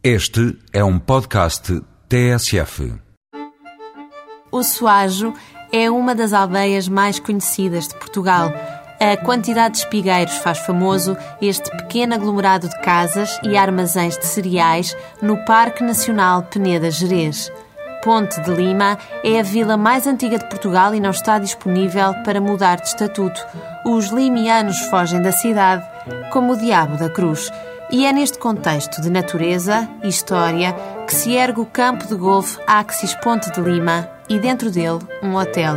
Este é um podcast TSF. O Soajo é uma das aldeias mais conhecidas de Portugal. A quantidade de espigueiros faz famoso este pequeno aglomerado de casas e armazéns de cereais no Parque Nacional Peneda Gerês. Ponte de Lima é a vila mais antiga de Portugal e não está disponível para mudar de estatuto. Os limianos fogem da cidade como o diabo da cruz. E é neste contexto de natureza e história que se ergue o campo de golfe Axis Ponte de Lima e dentro dele um hotel.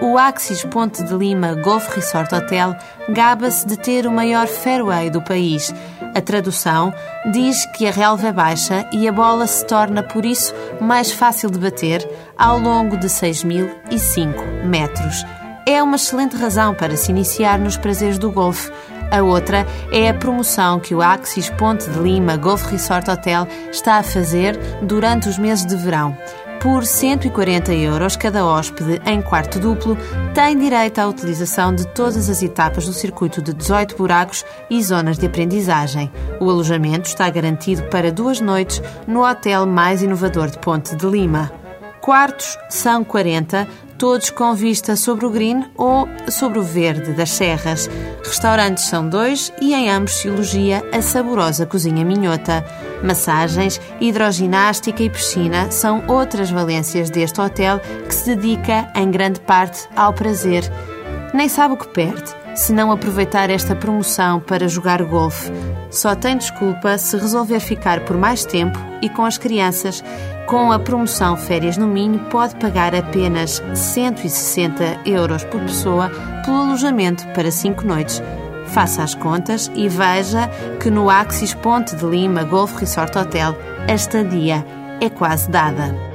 O Axis Ponte de Lima Golf Resort Hotel gaba-se de ter o maior fairway do país. A tradução diz que a relva é baixa e a bola se torna, por isso, mais fácil de bater ao longo de 6.005 metros. É uma excelente razão para se iniciar nos prazeres do golfe. A outra é a promoção que o Axis Ponte de Lima Golf Resort Hotel está a fazer durante os meses de verão. Por 140 euros cada hóspede em quarto duplo tem direito à utilização de todas as etapas do circuito de 18 buracos e zonas de aprendizagem. O alojamento está garantido para duas noites no hotel mais inovador de Ponte de Lima. Quartos são 40, todos com vista sobre o green ou sobre o verde das serras. Restaurantes são dois e em ambos se elogia a saborosa cozinha minhota. Massagens, hidroginástica e piscina são outras valências deste hotel que se dedica em grande parte ao prazer. Nem sabe o que perde se não aproveitar esta promoção para jogar golfe. Só tem desculpa se resolver ficar por mais tempo e com as crianças. Com a promoção Férias no Minho, pode pagar apenas 160 euros por pessoa pelo alojamento para 5 noites. Faça as contas e veja que no Axis Ponte de Lima Golf Resort Hotel a estadia é quase dada.